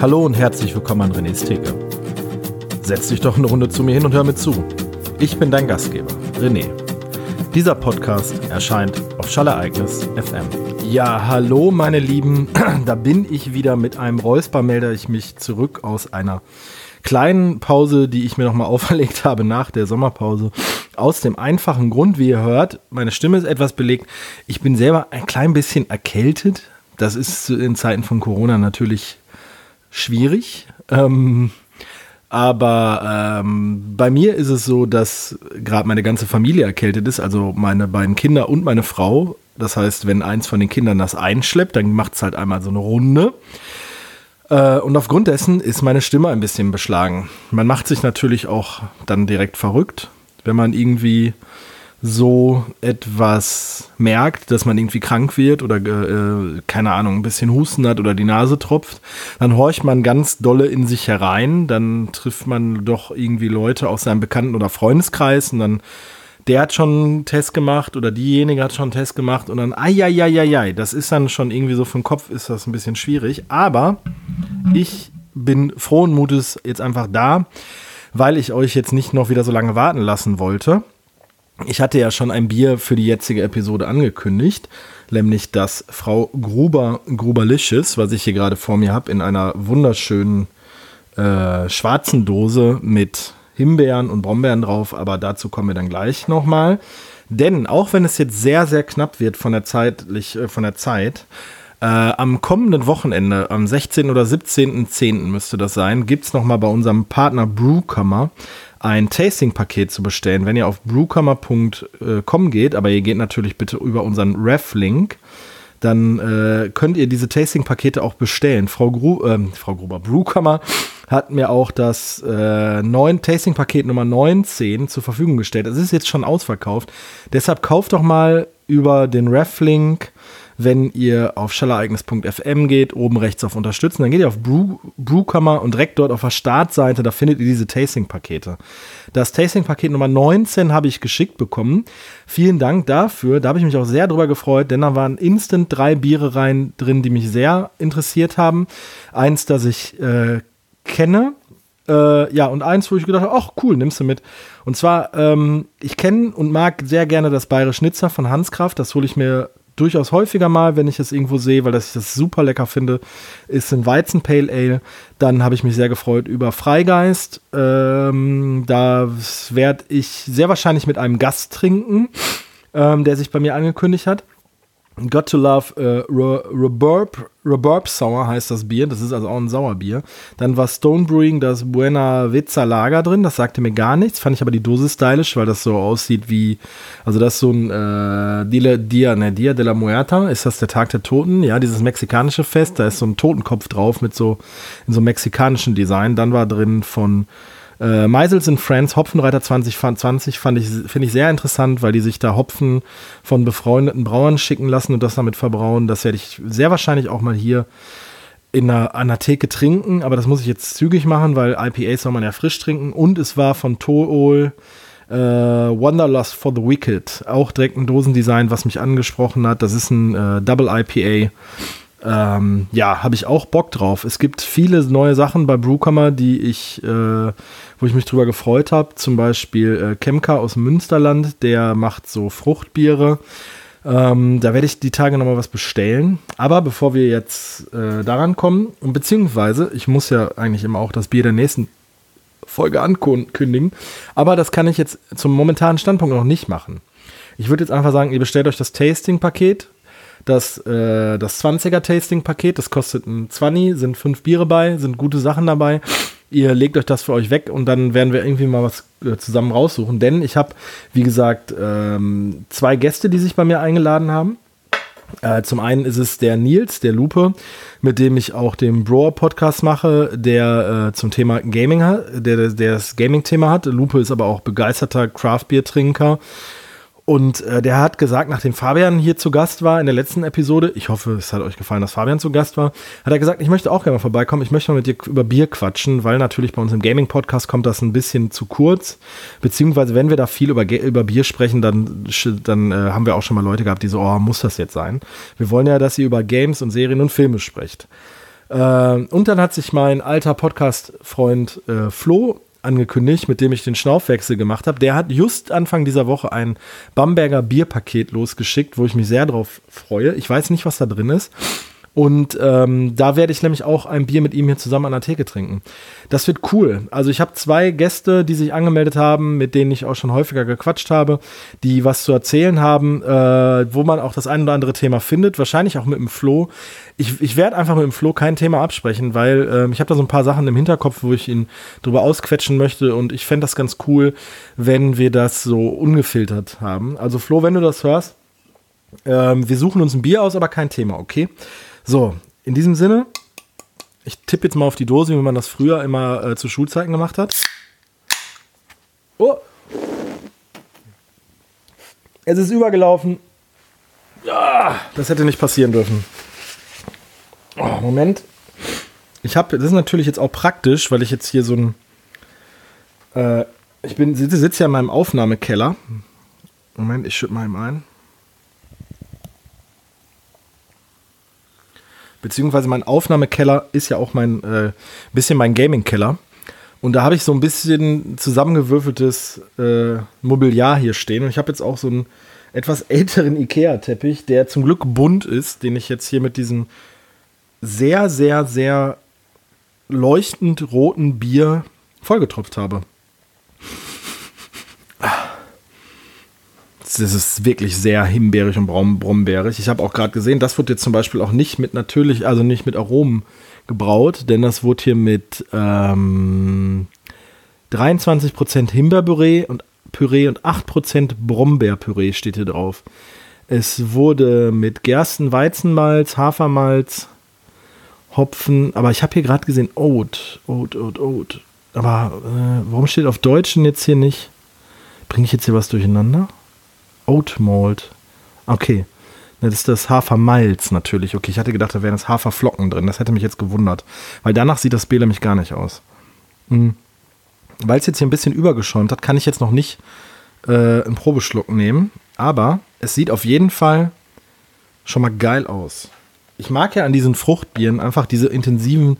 Hallo und herzlich willkommen an René's Theke. Setz dich doch eine Runde zu mir hin und hör mir zu. Ich bin dein Gastgeber, René. Dieser Podcast erscheint auf Schallereignis FM. Ja, hallo meine Lieben, da bin ich wieder mit einem Räusper, melde ich mich zurück aus einer kleinen Pause, die ich mir nochmal auferlegt habe nach der Sommerpause. Aus dem einfachen Grund, wie ihr hört, meine Stimme ist etwas belegt. Ich bin selber ein klein bisschen erkältet. Das ist in Zeiten von Corona natürlich schwierig. Ähm, aber ähm, bei mir ist es so, dass gerade meine ganze Familie erkältet ist, also meine beiden Kinder und meine Frau. Das heißt, wenn eins von den Kindern das einschleppt, dann macht es halt einmal so eine Runde. Äh, und aufgrund dessen ist meine Stimme ein bisschen beschlagen. Man macht sich natürlich auch dann direkt verrückt, wenn man irgendwie so etwas merkt, dass man irgendwie krank wird oder äh, keine Ahnung, ein bisschen Husten hat oder die Nase tropft, dann horcht man ganz dolle in sich herein, dann trifft man doch irgendwie Leute aus seinem Bekannten- oder Freundeskreis und dann der hat schon einen Test gemacht oder diejenige hat schon einen Test gemacht und dann, ai, das ist dann schon irgendwie so für den Kopf ist das ein bisschen schwierig, aber ich bin frohen Mutes jetzt einfach da, weil ich euch jetzt nicht noch wieder so lange warten lassen wollte ich hatte ja schon ein Bier für die jetzige Episode angekündigt, nämlich das Frau Gruber Gruberlicious, was ich hier gerade vor mir habe, in einer wunderschönen äh, schwarzen Dose mit Himbeeren und Brombeeren drauf, aber dazu kommen wir dann gleich nochmal. Denn auch wenn es jetzt sehr, sehr knapp wird von der, zeitlich, äh, von der Zeit, äh, am kommenden Wochenende, am 16. oder 17.10. müsste das sein, gibt es nochmal bei unserem Partner Brewkammer ein Tasting-Paket zu bestellen, wenn ihr auf brewkammer.com geht, aber ihr geht natürlich bitte über unseren Ref-Link, dann äh, könnt ihr diese Tasting-Pakete auch bestellen. Frau, Gru äh, Frau Gruber, Brewkammer hat mir auch das äh, Tasting-Paket Nummer 19 zur Verfügung gestellt. Es ist jetzt schon ausverkauft. Deshalb kauft doch mal über den Ref-Link wenn ihr auf schallereignis.fm geht, oben rechts auf Unterstützen, dann geht ihr auf Brew, Brewkammer und direkt dort auf der Startseite, da findet ihr diese Tasting-Pakete. Das Tasting-Paket Nummer 19 habe ich geschickt bekommen. Vielen Dank dafür. Da habe ich mich auch sehr drüber gefreut, denn da waren instant drei Biere rein drin, die mich sehr interessiert haben. Eins, das ich äh, kenne, äh, ja, und eins, wo ich gedacht habe, ach cool, nimmst du mit. Und zwar, ähm, ich kenne und mag sehr gerne das Bayerisch Schnitzer von Hanskraft. Das hole ich mir durchaus häufiger mal, wenn ich es irgendwo sehe, weil das ich das super lecker finde, ist ein Weizen Pale Ale. Dann habe ich mich sehr gefreut über Freigeist. Ähm, da werde ich sehr wahrscheinlich mit einem Gast trinken, ähm, der sich bei mir angekündigt hat. Got to Love äh, Reburb, Reburb Sour heißt das Bier. Das ist also auch ein Sauerbier. Dann war Stone Brewing das Buena Vizza Lager drin. Das sagte mir gar nichts. Fand ich aber die Dose stylisch, weil das so aussieht wie, also das ist so ein äh, Dia, Dia, ne, Dia de la Muerta. Ist das der Tag der Toten? Ja, dieses mexikanische Fest. Da ist so ein Totenkopf drauf mit so, in so einem mexikanischen Design. Dann war drin von äh, Meisels in Friends, Hopfenreiter 2020 fand ich, finde ich sehr interessant, weil die sich da Hopfen von befreundeten Brauern schicken lassen und das damit verbrauen. Das werde ich sehr wahrscheinlich auch mal hier in einer, an der Theke trinken, aber das muss ich jetzt zügig machen, weil IPAs soll man ja frisch trinken und es war von Tool äh, Wanderlust for the Wicked, auch direkt ein Dosendesign, was mich angesprochen hat. Das ist ein äh, Double IPA ähm, ja, habe ich auch Bock drauf. Es gibt viele neue Sachen bei Brewkammer, die ich, äh, wo ich mich drüber gefreut habe. Zum Beispiel äh, Kemka aus Münsterland, der macht so Fruchtbiere. Ähm, da werde ich die Tage nochmal was bestellen. Aber bevor wir jetzt äh, daran kommen, und beziehungsweise, ich muss ja eigentlich immer auch das Bier der nächsten Folge ankündigen, aber das kann ich jetzt zum momentanen Standpunkt noch nicht machen. Ich würde jetzt einfach sagen, ihr bestellt euch das Tasting-Paket das, äh, das 20er Tasting-Paket, das kostet ein 20, sind fünf Biere bei, sind gute Sachen dabei. Ihr legt euch das für euch weg und dann werden wir irgendwie mal was äh, zusammen raussuchen. Denn ich habe, wie gesagt, ähm, zwei Gäste, die sich bei mir eingeladen haben. Äh, zum einen ist es der Nils, der Lupe, mit dem ich auch den Broer-Podcast mache, der äh, zum Thema Gaming hat, der, der das Gaming-Thema hat. Lupe ist aber auch begeisterter Craft-Bier-Trinker und äh, der hat gesagt, nachdem Fabian hier zu Gast war in der letzten Episode, ich hoffe, es hat euch gefallen, dass Fabian zu Gast war, hat er gesagt, ich möchte auch gerne mal vorbeikommen, ich möchte mal mit dir über Bier quatschen, weil natürlich bei uns im Gaming-Podcast kommt das ein bisschen zu kurz. Beziehungsweise, wenn wir da viel über, über Bier sprechen, dann, dann äh, haben wir auch schon mal Leute gehabt, die so, oh, muss das jetzt sein? Wir wollen ja, dass ihr über Games und Serien und Filme sprecht. Äh, und dann hat sich mein alter Podcast-Freund äh, Flo angekündigt, mit dem ich den Schnaufwechsel gemacht habe. Der hat just Anfang dieser Woche ein Bamberger Bierpaket losgeschickt, wo ich mich sehr drauf freue. Ich weiß nicht, was da drin ist. Und ähm, da werde ich nämlich auch ein Bier mit ihm hier zusammen an der Theke trinken. Das wird cool. Also ich habe zwei Gäste, die sich angemeldet haben, mit denen ich auch schon häufiger gequatscht habe, die was zu erzählen haben, äh, wo man auch das ein oder andere Thema findet. Wahrscheinlich auch mit dem Flo. Ich, ich werde einfach mit dem Flo kein Thema absprechen, weil äh, ich habe da so ein paar Sachen im Hinterkopf, wo ich ihn drüber ausquetschen möchte. Und ich fände das ganz cool, wenn wir das so ungefiltert haben. Also Flo, wenn du das hörst, äh, wir suchen uns ein Bier aus, aber kein Thema, okay? So, in diesem Sinne, ich tippe jetzt mal auf die Dose, wie man das früher immer äh, zu Schulzeiten gemacht hat. Oh! Es ist übergelaufen. Ja, das hätte nicht passieren dürfen. Oh, Moment. Ich habe, das ist natürlich jetzt auch praktisch, weil ich jetzt hier so ein, äh, ich bin, sitze, sitze ja in meinem Aufnahmekeller. Moment, ich schütte mal ihm ein. Beziehungsweise mein Aufnahmekeller ist ja auch mein äh, bisschen mein Gaming-Keller. Und da habe ich so ein bisschen zusammengewürfeltes äh, Mobiliar hier stehen. Und ich habe jetzt auch so einen etwas älteren IKEA-Teppich, der zum Glück bunt ist, den ich jetzt hier mit diesem sehr, sehr, sehr leuchtend roten Bier vollgetropft habe. Das ist wirklich sehr himbeerig und brombeerig. Ich habe auch gerade gesehen, das wird jetzt zum Beispiel auch nicht mit natürlich, also nicht mit Aromen gebraut, denn das wurde hier mit ähm, 23% Himbeerpüree und Püree und 8% Brombeerpüree steht hier drauf. Es wurde mit Gersten, Weizenmalz, Hafermalz, Hopfen, aber ich habe hier gerade gesehen Oat, Oat, Oat, Oat. Aber äh, warum steht auf Deutschen jetzt hier nicht? Bringe ich jetzt hier was durcheinander? Oat Malt. Okay. Das ist das Hafermalz natürlich. Okay, ich hatte gedacht, da wären das Haferflocken drin. Das hätte mich jetzt gewundert. Weil danach sieht das Bier nämlich gar nicht aus. Mhm. Weil es jetzt hier ein bisschen übergeschäumt hat, kann ich jetzt noch nicht äh, einen Probeschluck nehmen. Aber es sieht auf jeden Fall schon mal geil aus. Ich mag ja an diesen Fruchtbieren einfach diese intensiven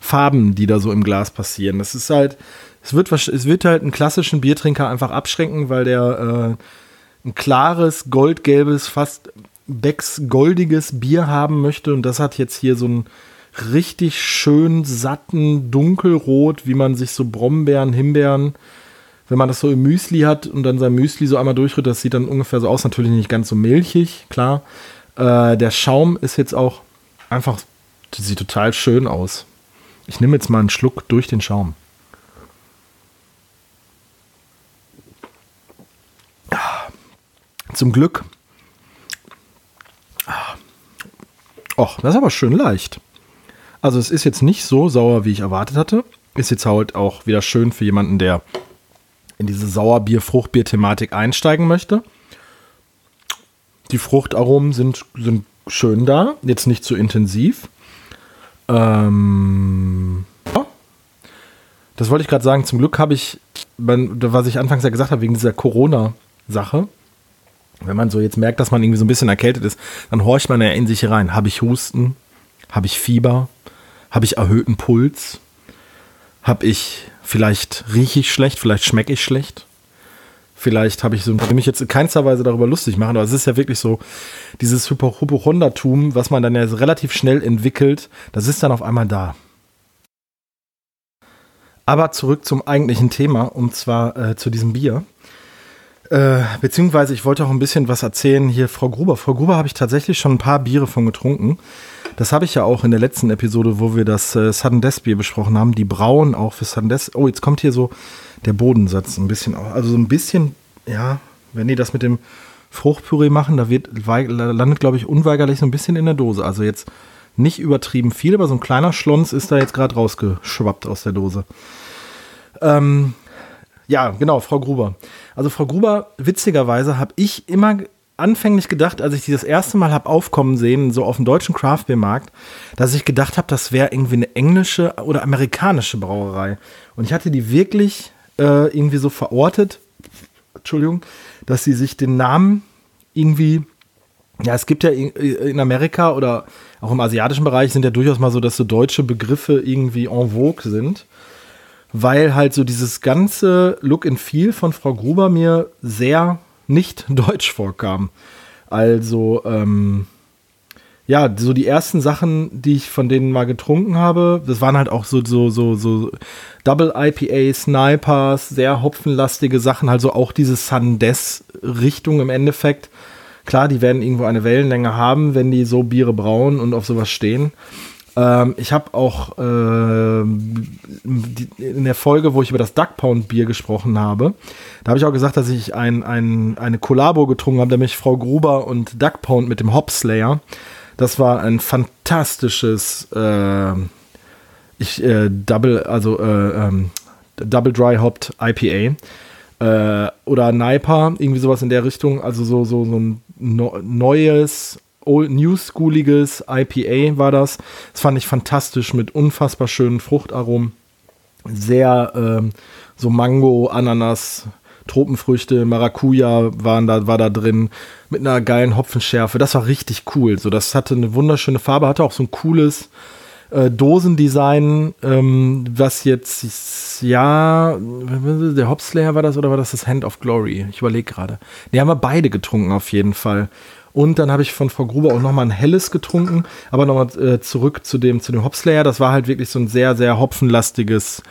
Farben, die da so im Glas passieren. Das ist halt, es wird, es wird halt einen klassischen Biertrinker einfach abschränken, weil der äh, ein klares, goldgelbes, fast Becks goldiges Bier haben möchte. Und das hat jetzt hier so einen richtig schön satten, dunkelrot, wie man sich so Brombeeren, Himbeeren, wenn man das so im Müsli hat und dann sein Müsli so einmal durchrührt, das sieht dann ungefähr so aus. Natürlich nicht ganz so milchig, klar. Äh, der Schaum ist jetzt auch einfach, sieht total schön aus. Ich nehme jetzt mal einen Schluck durch den Schaum. Zum Glück. Och, das ist aber schön leicht. Also es ist jetzt nicht so sauer, wie ich erwartet hatte. Ist jetzt halt auch wieder schön für jemanden, der in diese Sauerbier-Fruchtbier-Thematik einsteigen möchte. Die Fruchtaromen sind, sind schön da, jetzt nicht zu so intensiv. Ähm. Das wollte ich gerade sagen. Zum Glück habe ich, was ich anfangs ja gesagt habe, wegen dieser Corona-Sache, wenn man so jetzt merkt, dass man irgendwie so ein bisschen erkältet ist, dann horcht man ja in sich rein. Habe ich Husten? Habe ich Fieber? Habe ich erhöhten Puls? Habe ich vielleicht rieche ich schlecht, vielleicht schmecke ich schlecht? Vielleicht habe ich so, will mich jetzt in keinster Weise darüber lustig machen, aber es ist ja wirklich so, dieses Hypochondatum, was man dann ja relativ schnell entwickelt, das ist dann auf einmal da. Aber zurück zum eigentlichen Thema, und zwar äh, zu diesem Bier. Äh, beziehungsweise ich wollte auch ein bisschen was erzählen hier, Frau Gruber. Frau Gruber habe ich tatsächlich schon ein paar Biere von getrunken. Das habe ich ja auch in der letzten Episode, wo wir das äh, Sudden Death Bier besprochen haben. Die brauen auch für Sudden Death. Oh, jetzt kommt hier so der Bodensatz ein bisschen. Also so ein bisschen, ja, wenn die das mit dem Fruchtpüree machen, da wird, landet, glaube ich, unweigerlich so ein bisschen in der Dose. Also jetzt nicht übertrieben viel, aber so ein kleiner Schlons ist da jetzt gerade rausgeschwappt aus der Dose. Ähm, ja, genau, Frau Gruber. Also Frau Gruber, witzigerweise habe ich immer anfänglich gedacht, als ich die das erste Mal habe aufkommen sehen, so auf dem deutschen Craft Beer Markt, dass ich gedacht habe, das wäre irgendwie eine englische oder amerikanische Brauerei. Und ich hatte die wirklich äh, irgendwie so verortet, Entschuldigung, dass sie sich den Namen irgendwie ja, es gibt ja in Amerika oder auch im asiatischen Bereich sind ja durchaus mal so, dass so deutsche Begriffe irgendwie en vogue sind, weil halt so dieses ganze Look and Feel von Frau Gruber mir sehr nicht deutsch vorkam. Also, ähm, ja, so die ersten Sachen, die ich von denen mal getrunken habe, das waren halt auch so, so, so, so Double IPA, Snipers, sehr hopfenlastige Sachen, also auch diese Sundes-Richtung im Endeffekt. Klar, die werden irgendwo eine Wellenlänge haben, wenn die so Biere brauen und auf sowas stehen. Ähm, ich habe auch äh, die, in der Folge, wo ich über das Duck Pound Bier gesprochen habe, da habe ich auch gesagt, dass ich ein, ein, eine Kollabo getrunken habe, nämlich Frau Gruber und Duck Pound mit dem Hop Slayer. Das war ein fantastisches äh, ich, äh, Double, also äh, ähm, Double Dry Hopped IPA äh, oder Niper, irgendwie sowas in der Richtung. Also so, so, so ein no neues, old, new schooliges IPA war das. Das fand ich fantastisch mit unfassbar schönen Fruchtaromen. Sehr ähm, so Mango, Ananas, Tropenfrüchte, Maracuja waren da, war da drin mit einer geilen Hopfenschärfe. Das war richtig cool. So, das hatte eine wunderschöne Farbe, hatte auch so ein cooles äh, Dosendesign, ähm, was jetzt, ja, der Hopslayer war das oder war das das Hand of Glory? Ich überlege gerade. Die haben wir beide getrunken auf jeden Fall. Und dann habe ich von Frau Gruber auch nochmal ein helles getrunken, aber nochmal äh, zurück zu dem, zu dem Hopslayer. Das war halt wirklich so ein sehr, sehr hopfenlastiges,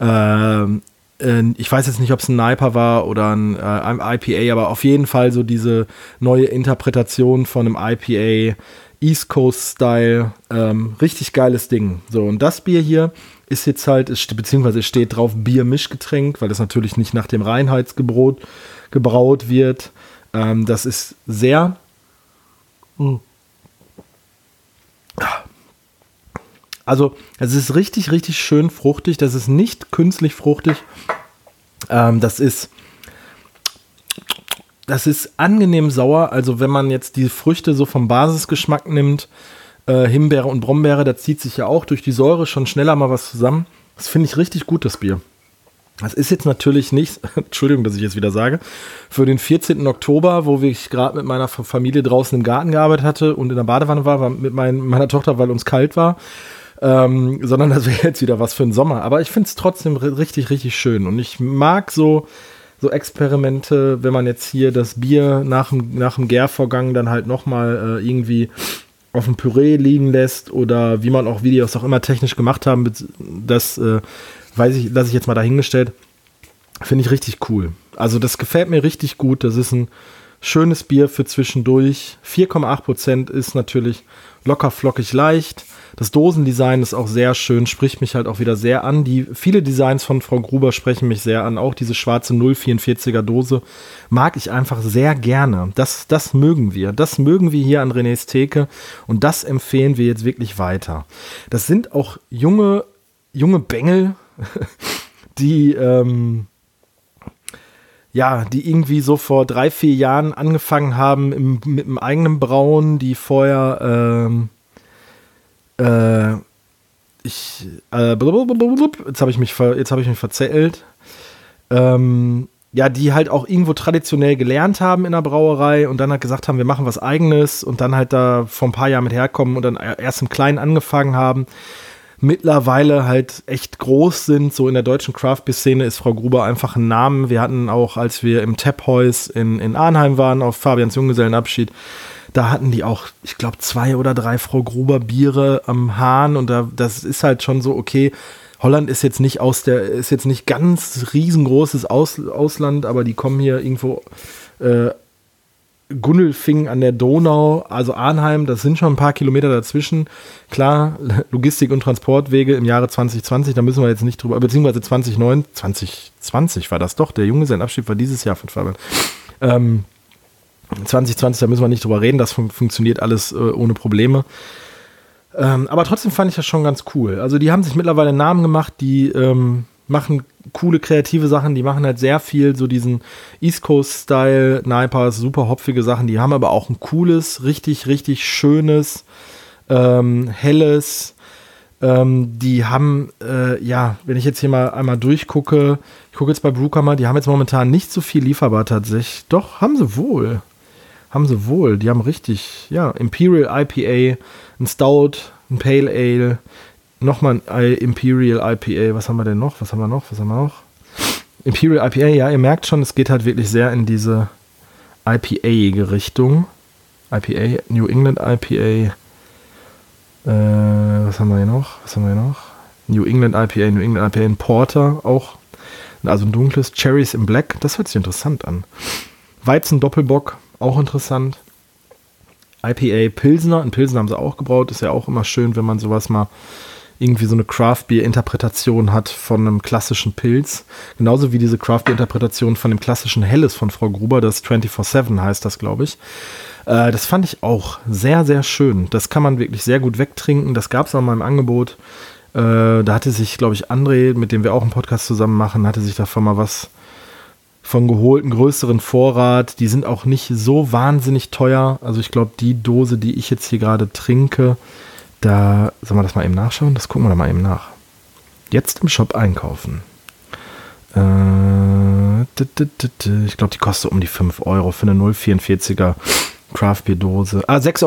äh, äh, ich weiß jetzt nicht, ob es ein Niper war oder ein, äh, IPA, aber auf jeden Fall so diese neue Interpretation von einem IPA East Coast Style. Ähm, richtig geiles Ding. So, und das Bier hier ist jetzt halt, ist, beziehungsweise steht drauf Bier-Mischgetränk, weil das natürlich nicht nach dem Reinheitsgebot gebraut wird. Ähm, das ist sehr. Also, es ist richtig, richtig schön fruchtig. Das ist nicht künstlich fruchtig. Ähm, das ist das ist angenehm sauer. Also wenn man jetzt die Früchte so vom Basisgeschmack nimmt, äh, Himbeere und Brombeere, da zieht sich ja auch durch die Säure schon schneller mal was zusammen. Das finde ich richtig gut, das Bier. Das ist jetzt natürlich nicht, Entschuldigung, dass ich jetzt wieder sage, für den 14. Oktober, wo ich gerade mit meiner Familie draußen im Garten gearbeitet hatte und in der Badewanne war, mit mein, meiner Tochter, weil uns kalt war. Ähm, sondern das wäre jetzt wieder was für den Sommer. Aber ich finde es trotzdem richtig, richtig schön. Und ich mag so, so Experimente, wenn man jetzt hier das Bier nach dem, nach dem Gärvorgang dann halt nochmal äh, irgendwie auf dem Püree liegen lässt oder wie man auch Videos auch immer technisch gemacht haben, das äh, weiß ich, lasse ich jetzt mal dahingestellt. Finde ich richtig cool. Also das gefällt mir richtig gut. Das ist ein schönes Bier für zwischendurch. 4,8% ist natürlich locker flockig leicht. Das Dosendesign ist auch sehr schön, spricht mich halt auch wieder sehr an. Die viele Designs von Frau Gruber sprechen mich sehr an. Auch diese schwarze 044er Dose mag ich einfach sehr gerne. Das, das mögen wir. Das mögen wir hier an René's Theke und das empfehlen wir jetzt wirklich weiter. Das sind auch junge, junge Bengel, die, ähm, ja, die irgendwie so vor drei, vier Jahren angefangen haben im, mit einem eigenen Brauen, die vorher, ähm, äh, ich, äh, jetzt habe ich mich, jetzt habe ich mich verzählt. Ähm, ja, die halt auch irgendwo traditionell gelernt haben in der Brauerei und dann halt gesagt haben, wir machen was eigenes und dann halt da vor ein paar Jahren mit herkommen und dann erst im Kleinen angefangen haben. Mittlerweile halt echt groß sind, so in der deutschen Craft Szene ist Frau Gruber einfach ein Name. Wir hatten auch, als wir im Taphouse in, in Arnheim waren, auf Fabians Junggesellenabschied, da hatten die auch, ich glaube, zwei oder drei Frau Gruber Biere am Hahn und da, das ist halt schon so, okay, Holland ist jetzt nicht aus der, ist jetzt nicht ganz riesengroßes aus, Ausland, aber die kommen hier irgendwo äh, Gundelfing an der Donau, also Arnheim, das sind schon ein paar Kilometer dazwischen. Klar, Logistik und Transportwege im Jahre 2020, da müssen wir jetzt nicht drüber, beziehungsweise 2009, 2020 war das doch, der Junge, sein Abschied war dieses Jahr von Fabian. Ähm, 2020, da müssen wir nicht drüber reden, das fun funktioniert alles äh, ohne Probleme. Ähm, aber trotzdem fand ich das schon ganz cool. Also die haben sich mittlerweile Namen gemacht, die ähm, machen coole kreative Sachen, die machen halt sehr viel so diesen East Coast Style, Nipers, super hopfige Sachen, die haben aber auch ein cooles, richtig, richtig schönes, ähm, helles, ähm, die haben, äh, ja, wenn ich jetzt hier mal einmal durchgucke, ich gucke jetzt bei Brewkammer, die haben jetzt momentan nicht so viel lieferbar tatsächlich. Doch, haben sie wohl. Haben sie wohl. Die haben richtig, ja, Imperial IPA, ein Stout, ein Pale Ale, nochmal ein Imperial IPA. Was haben wir denn noch? Was haben wir noch? Was haben wir noch? Imperial IPA, ja, ihr merkt schon, es geht halt wirklich sehr in diese IPA-Richtung. IPA, New England IPA. Äh, was haben wir hier noch? Was haben wir hier noch? New England IPA, New England IPA, ein Porter auch. Also ein dunkles. Cherries in Black, das hört sich interessant an. Weizen Doppelbock, auch interessant. IPA Pilsner, ein Pilsner haben sie auch gebraut. Ist ja auch immer schön, wenn man sowas mal irgendwie so eine Craft Beer Interpretation hat von einem klassischen Pilz. Genauso wie diese Craft Beer Interpretation von dem klassischen Helles von Frau Gruber, das 24-7 heißt das, glaube ich. Äh, das fand ich auch sehr, sehr schön. Das kann man wirklich sehr gut wegtrinken. Das gab es auch mal im Angebot. Äh, da hatte sich, glaube ich, André, mit dem wir auch einen Podcast zusammen machen, hatte sich davon mal was von geholt, einen größeren Vorrat. Die sind auch nicht so wahnsinnig teuer. Also ich glaube, die Dose, die ich jetzt hier gerade trinke, da, sollen wir das mal eben nachschauen? Das gucken wir mal eben nach. Jetzt im Shop einkaufen. Äh, ich glaube, die kostet um die 5 Euro für eine 044er Craft Beer Dose. Ah, 6,49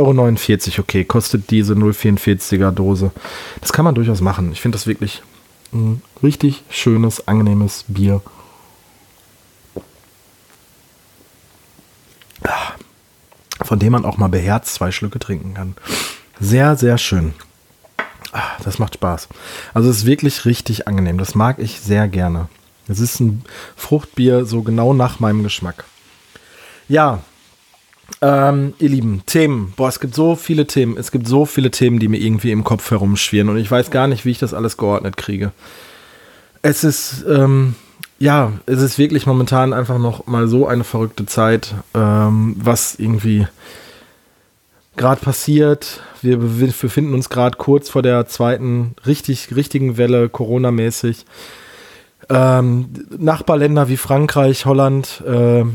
Euro, okay, kostet diese 044er Dose. Das kann man durchaus machen. Ich finde das wirklich ein richtig schönes, angenehmes Bier. von dem man auch mal beherzt zwei Schlücke trinken kann. Sehr, sehr schön. Ah, das macht Spaß. Also es ist wirklich richtig angenehm. Das mag ich sehr gerne. Es ist ein Fruchtbier so genau nach meinem Geschmack. Ja, ähm, ihr Lieben, Themen. Boah, es gibt so viele Themen. Es gibt so viele Themen, die mir irgendwie im Kopf herumschwirren und ich weiß gar nicht, wie ich das alles geordnet kriege. Es ist, ähm, ja, es ist wirklich momentan einfach noch mal so eine verrückte Zeit, ähm, was irgendwie gerade passiert. Wir befinden uns gerade kurz vor der zweiten richtig, richtigen Welle, Corona-mäßig. Ähm, Nachbarländer wie Frankreich, Holland, äh,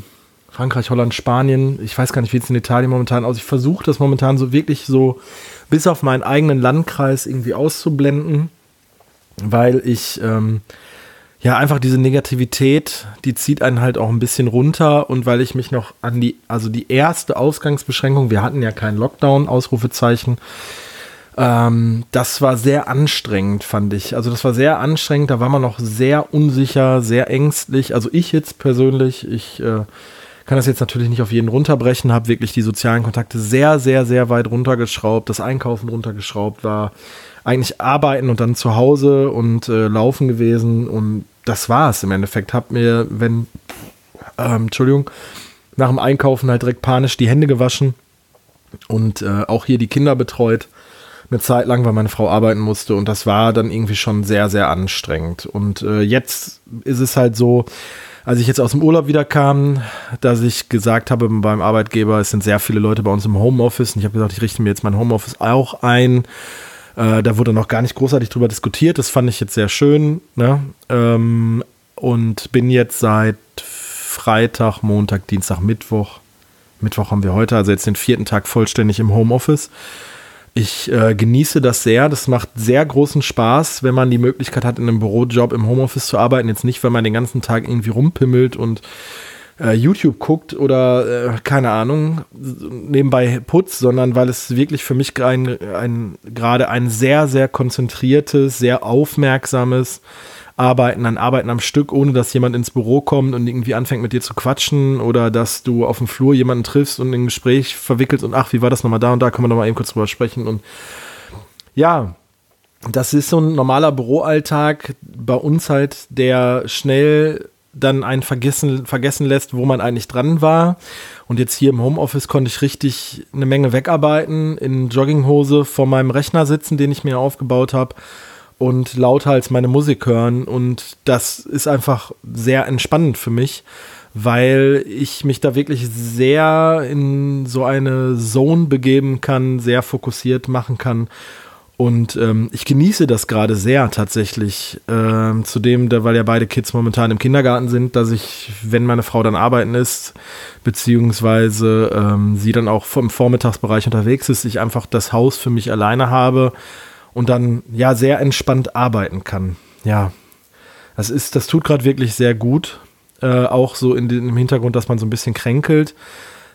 Frankreich, Holland, Spanien, ich weiß gar nicht, wie es in Italien momentan aussieht. Ich versuche das momentan so wirklich so bis auf meinen eigenen Landkreis irgendwie auszublenden, weil ich ähm, ja, einfach diese Negativität, die zieht einen halt auch ein bisschen runter und weil ich mich noch an die, also die erste Ausgangsbeschränkung, wir hatten ja keinen Lockdown, Ausrufezeichen, ähm, das war sehr anstrengend, fand ich. Also das war sehr anstrengend, da war man noch sehr unsicher, sehr ängstlich. Also ich jetzt persönlich, ich äh, kann das jetzt natürlich nicht auf jeden runterbrechen, habe wirklich die sozialen Kontakte sehr, sehr, sehr weit runtergeschraubt, das Einkaufen runtergeschraubt, war eigentlich arbeiten und dann zu Hause und äh, laufen gewesen und das war es im Endeffekt. Hab mir, wenn, ähm, Entschuldigung, nach dem Einkaufen halt direkt panisch die Hände gewaschen und äh, auch hier die Kinder betreut. Eine Zeit lang, weil meine Frau arbeiten musste und das war dann irgendwie schon sehr, sehr anstrengend. Und äh, jetzt ist es halt so, als ich jetzt aus dem Urlaub wieder kam, dass ich gesagt habe beim Arbeitgeber, es sind sehr viele Leute bei uns im Homeoffice und ich habe gesagt, ich richte mir jetzt mein Homeoffice auch ein äh, da wurde noch gar nicht großartig drüber diskutiert. Das fand ich jetzt sehr schön. Ne? Ähm, und bin jetzt seit Freitag, Montag, Dienstag, Mittwoch. Mittwoch haben wir heute, also jetzt den vierten Tag vollständig im Homeoffice. Ich äh, genieße das sehr. Das macht sehr großen Spaß, wenn man die Möglichkeit hat, in einem Bürojob im Homeoffice zu arbeiten. Jetzt nicht, wenn man den ganzen Tag irgendwie rumpimmelt und äh, YouTube guckt oder äh, keine Ahnung, nebenbei putzt, sondern weil es wirklich für mich ein, ein, gerade ein sehr, sehr konzentriertes, sehr aufmerksames Arbeiten an Arbeiten am Stück, ohne dass jemand ins Büro kommt und irgendwie anfängt mit dir zu quatschen oder dass du auf dem Flur jemanden triffst und ein Gespräch verwickelst und ach, wie war das nochmal da und da, können wir nochmal eben kurz drüber sprechen und ja, das ist so ein normaler Büroalltag bei uns halt, der schnell dann einen vergessen, vergessen lässt, wo man eigentlich dran war. Und jetzt hier im Homeoffice konnte ich richtig eine Menge wegarbeiten, in Jogginghose vor meinem Rechner sitzen, den ich mir aufgebaut habe und lauter als meine Musik hören. Und das ist einfach sehr entspannend für mich, weil ich mich da wirklich sehr in so eine Zone begeben kann, sehr fokussiert machen kann und ähm, ich genieße das gerade sehr tatsächlich. Ähm, zudem, da, weil ja beide Kids momentan im Kindergarten sind, dass ich, wenn meine Frau dann arbeiten ist, beziehungsweise ähm, sie dann auch im Vormittagsbereich unterwegs ist, ich einfach das Haus für mich alleine habe und dann ja sehr entspannt arbeiten kann. Ja, das ist, das tut gerade wirklich sehr gut. Äh, auch so in den, im Hintergrund, dass man so ein bisschen kränkelt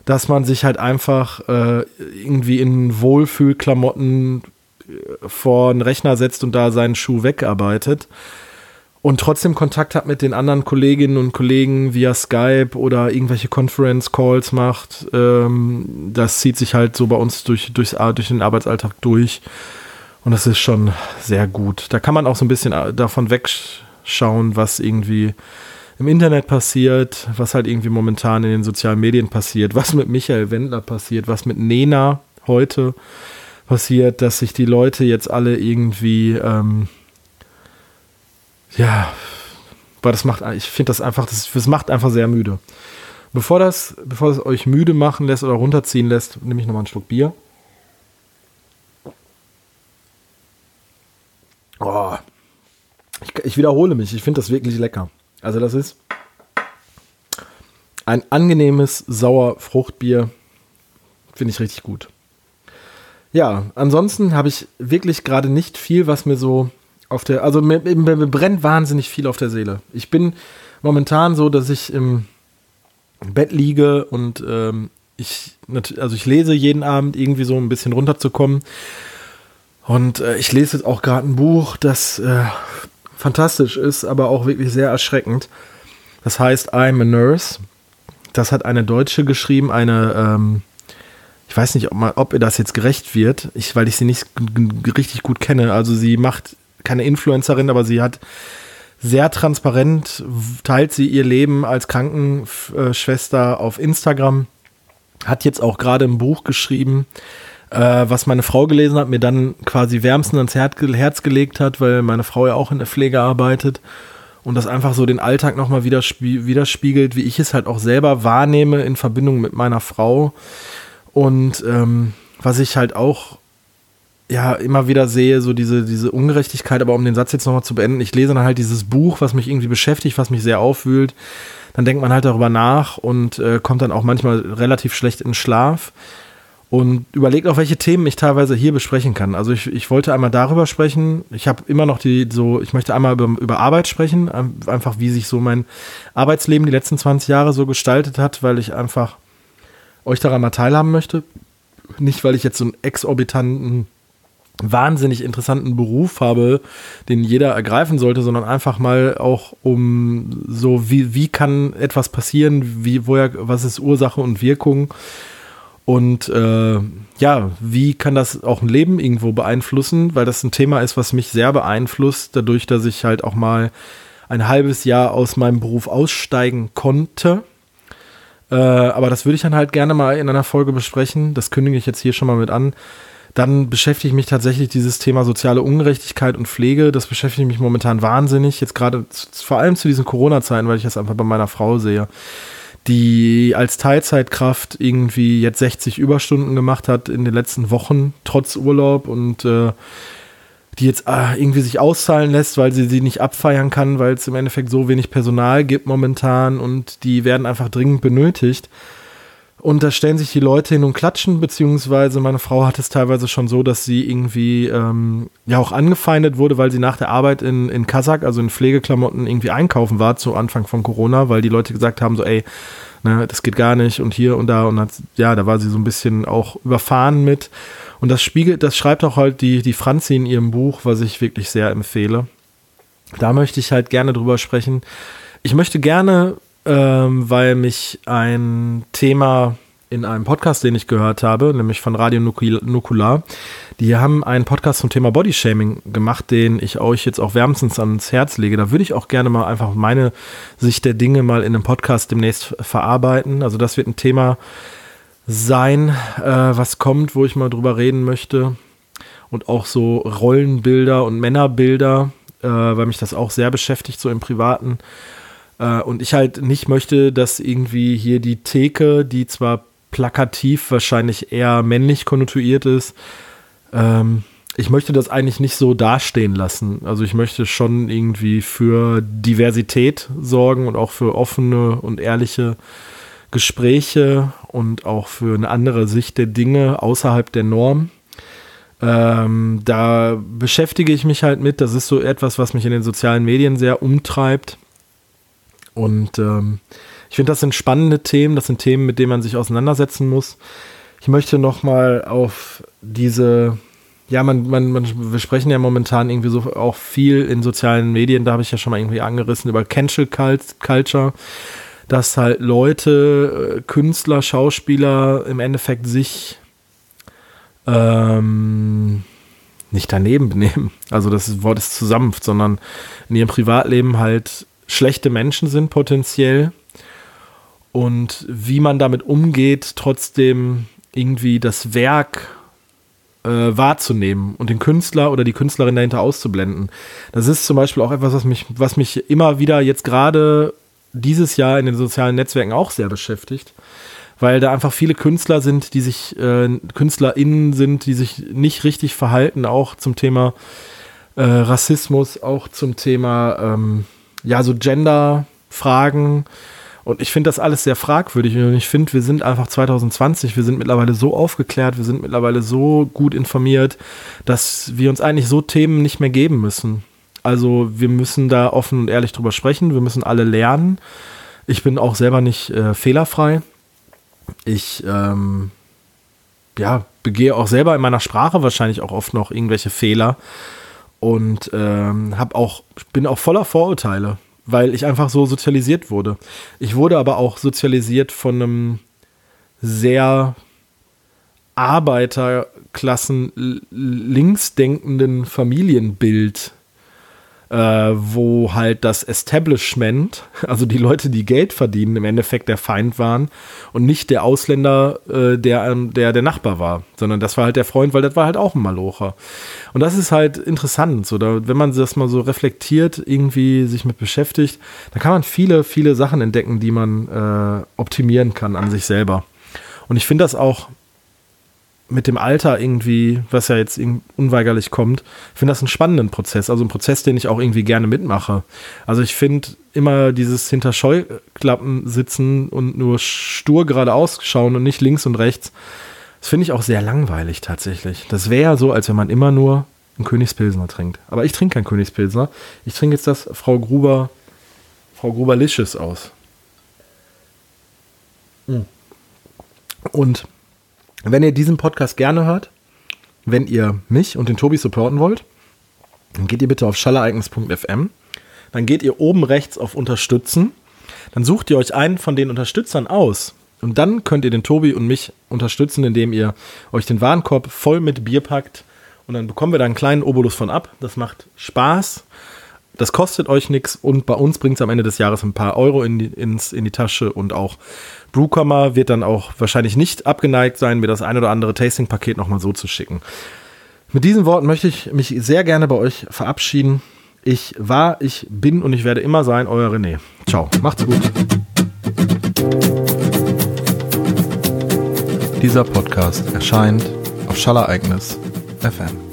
dass man sich halt einfach äh, irgendwie in Wohlfühlklamotten äh, vor einen Rechner setzt und da seinen Schuh wegarbeitet und trotzdem Kontakt hat mit den anderen Kolleginnen und Kollegen via Skype oder irgendwelche Conference Calls macht. Ähm, das zieht sich halt so bei uns durch, durchs, durch den Arbeitsalltag durch. Und das ist schon sehr gut. Da kann man auch so ein bisschen äh, davon wegschauen, was irgendwie im Internet passiert, was halt irgendwie momentan in den sozialen Medien passiert, was mit Michael Wendler passiert, was mit Nena heute passiert, dass sich die Leute jetzt alle irgendwie ähm, ja, weil das macht, ich finde das einfach, das, das macht einfach sehr müde. Bevor das, bevor das euch müde machen lässt oder runterziehen lässt, nehme ich nochmal einen Schluck Bier. Oh. Ich, ich wiederhole mich, ich finde das wirklich lecker. Also das ist ein angenehmes sauer Fruchtbier. Finde ich richtig gut. Ja, ansonsten habe ich wirklich gerade nicht viel, was mir so auf der, also mir, mir, mir, brennt wahnsinnig viel auf der Seele. Ich bin momentan so, dass ich im Bett liege und ähm, ich, also ich lese jeden Abend irgendwie so ein bisschen runterzukommen. Und äh, ich lese jetzt auch gerade ein Buch, das äh, fantastisch ist, aber auch wirklich sehr erschreckend. Das heißt I'm a Nurse. Das hat eine Deutsche geschrieben, eine, ähm, ich weiß nicht, ob, mal, ob ihr das jetzt gerecht wird, ich, weil ich sie nicht richtig gut kenne. Also sie macht keine Influencerin, aber sie hat sehr transparent, teilt sie ihr Leben als Krankenschwester auf Instagram. Hat jetzt auch gerade ein Buch geschrieben, äh, was meine Frau gelesen hat, mir dann quasi wärmstens ans Herz gelegt hat, weil meine Frau ja auch in der Pflege arbeitet und das einfach so den Alltag nochmal widerspiegelt, wie ich es halt auch selber wahrnehme in Verbindung mit meiner Frau. Und ähm, was ich halt auch ja immer wieder sehe, so diese, diese Ungerechtigkeit, aber um den Satz jetzt nochmal zu beenden, ich lese dann halt dieses Buch, was mich irgendwie beschäftigt, was mich sehr aufwühlt. Dann denkt man halt darüber nach und äh, kommt dann auch manchmal relativ schlecht in Schlaf und überlegt auch, welche Themen ich teilweise hier besprechen kann. Also ich, ich wollte einmal darüber sprechen. Ich habe immer noch die so, ich möchte einmal über, über Arbeit sprechen, einfach wie sich so mein Arbeitsleben die letzten 20 Jahre so gestaltet hat, weil ich einfach euch daran mal teilhaben möchte. Nicht, weil ich jetzt so einen exorbitanten wahnsinnig interessanten Beruf habe, den jeder ergreifen sollte, sondern einfach mal auch um so, wie, wie kann etwas passieren, wie, woher, was ist Ursache und Wirkung und äh, ja, wie kann das auch ein Leben irgendwo beeinflussen, weil das ein Thema ist, was mich sehr beeinflusst, dadurch, dass ich halt auch mal ein halbes Jahr aus meinem Beruf aussteigen konnte. Äh, aber das würde ich dann halt gerne mal in einer Folge besprechen. Das kündige ich jetzt hier schon mal mit an dann beschäftige ich mich tatsächlich dieses Thema soziale Ungerechtigkeit und Pflege. Das beschäftigt mich momentan wahnsinnig. Jetzt gerade vor allem zu diesen Corona-Zeiten, weil ich das einfach bei meiner Frau sehe, die als Teilzeitkraft irgendwie jetzt 60 Überstunden gemacht hat in den letzten Wochen, trotz Urlaub und äh, die jetzt äh, irgendwie sich auszahlen lässt, weil sie sie nicht abfeiern kann, weil es im Endeffekt so wenig Personal gibt momentan und die werden einfach dringend benötigt. Und da stellen sich die Leute hin und klatschen, beziehungsweise meine Frau hat es teilweise schon so, dass sie irgendwie ähm, ja auch angefeindet wurde, weil sie nach der Arbeit in, in Kasach, also in Pflegeklamotten, irgendwie einkaufen war zu Anfang von Corona, weil die Leute gesagt haben, so, ey, ne, das geht gar nicht und hier und da und hat, ja, da war sie so ein bisschen auch überfahren mit. Und das spiegelt, das schreibt auch halt die, die Franzi in ihrem Buch, was ich wirklich sehr empfehle. Da möchte ich halt gerne drüber sprechen. Ich möchte gerne ähm, weil mich ein Thema in einem Podcast, den ich gehört habe, nämlich von Radio Nukular, die haben einen Podcast zum Thema Bodyshaming gemacht, den ich euch jetzt auch wärmstens ans Herz lege. Da würde ich auch gerne mal einfach meine Sicht der Dinge mal in einem Podcast demnächst verarbeiten. Also das wird ein Thema sein, äh, was kommt, wo ich mal drüber reden möchte. Und auch so Rollenbilder und Männerbilder, äh, weil mich das auch sehr beschäftigt, so im Privaten. Äh, und ich halt nicht möchte, dass irgendwie hier die Theke, die zwar plakativ wahrscheinlich eher männlich konnotiert ist, ähm, ich möchte das eigentlich nicht so dastehen lassen. Also ich möchte schon irgendwie für Diversität sorgen und auch für offene und ehrliche Gespräche und auch für eine andere Sicht der Dinge außerhalb der Norm. Ähm, da beschäftige ich mich halt mit. Das ist so etwas, was mich in den sozialen Medien sehr umtreibt. Und ähm, Ich finde, das sind spannende Themen, das sind Themen, mit denen man sich auseinandersetzen muss. Ich möchte nochmal auf diese, ja, man, man, man, wir sprechen ja momentan irgendwie so auch viel in sozialen Medien, da habe ich ja schon mal irgendwie angerissen, über Cancel Culture, dass halt Leute, äh, Künstler, Schauspieler im Endeffekt sich ähm, nicht daneben benehmen. Also das Wort ist zu sanft, sondern in ihrem Privatleben halt schlechte Menschen sind potenziell und wie man damit umgeht, trotzdem irgendwie das Werk äh, wahrzunehmen und den Künstler oder die Künstlerin dahinter auszublenden. Das ist zum Beispiel auch etwas, was mich, was mich immer wieder jetzt gerade dieses Jahr in den sozialen Netzwerken auch sehr beschäftigt weil da einfach viele Künstler sind, die sich, äh, KünstlerInnen sind, die sich nicht richtig verhalten, auch zum Thema äh, Rassismus, auch zum Thema, ähm, ja, so Gender-Fragen. Und ich finde das alles sehr fragwürdig. Und ich finde, wir sind einfach 2020, wir sind mittlerweile so aufgeklärt, wir sind mittlerweile so gut informiert, dass wir uns eigentlich so Themen nicht mehr geben müssen. Also wir müssen da offen und ehrlich drüber sprechen, wir müssen alle lernen. Ich bin auch selber nicht äh, fehlerfrei ich ähm, ja, begehe auch selber in meiner Sprache wahrscheinlich auch oft noch irgendwelche Fehler und ähm, hab auch, bin auch voller Vorurteile, weil ich einfach so sozialisiert wurde. Ich wurde aber auch sozialisiert von einem sehr Arbeiterklassen linksdenkenden Familienbild äh, wo halt das Establishment, also die Leute, die Geld verdienen, im Endeffekt der Feind waren und nicht der Ausländer, äh, der, ähm, der der Nachbar war, sondern das war halt der Freund, weil das war halt auch ein Malocher. Und das ist halt interessant, so da, wenn man das mal so reflektiert, irgendwie sich mit beschäftigt, da kann man viele, viele Sachen entdecken, die man äh, optimieren kann an sich selber. Und ich finde das auch mit dem Alter irgendwie, was ja jetzt unweigerlich kommt, finde das einen spannenden Prozess. Also ein Prozess, den ich auch irgendwie gerne mitmache. Also ich finde immer dieses hinter Scheuklappen sitzen und nur stur geradeaus schauen und nicht links und rechts, das finde ich auch sehr langweilig tatsächlich. Das wäre ja so, als wenn man immer nur einen Königspilsner trinkt. Aber ich trinke keinen Königspilsner. Ich trinke jetzt das Frau Gruber, Frau Gruber Licious aus. Hm. Und wenn ihr diesen Podcast gerne hört, wenn ihr mich und den Tobi supporten wollt, dann geht ihr bitte auf schallereignis.fm. Dann geht ihr oben rechts auf Unterstützen. Dann sucht ihr euch einen von den Unterstützern aus. Und dann könnt ihr den Tobi und mich unterstützen, indem ihr euch den Warenkorb voll mit Bier packt. Und dann bekommen wir da einen kleinen Obolus von ab. Das macht Spaß. Das kostet euch nichts. Und bei uns bringt es am Ende des Jahres ein paar Euro in die, ins, in die Tasche und auch Brewcomer wird dann auch wahrscheinlich nicht abgeneigt sein, mir das ein oder andere Tasting-Paket nochmal so zu schicken. Mit diesen Worten möchte ich mich sehr gerne bei euch verabschieden. Ich war, ich bin und ich werde immer sein, euer René. Ciao, macht's gut. Dieser Podcast erscheint auf Schallereignis FM.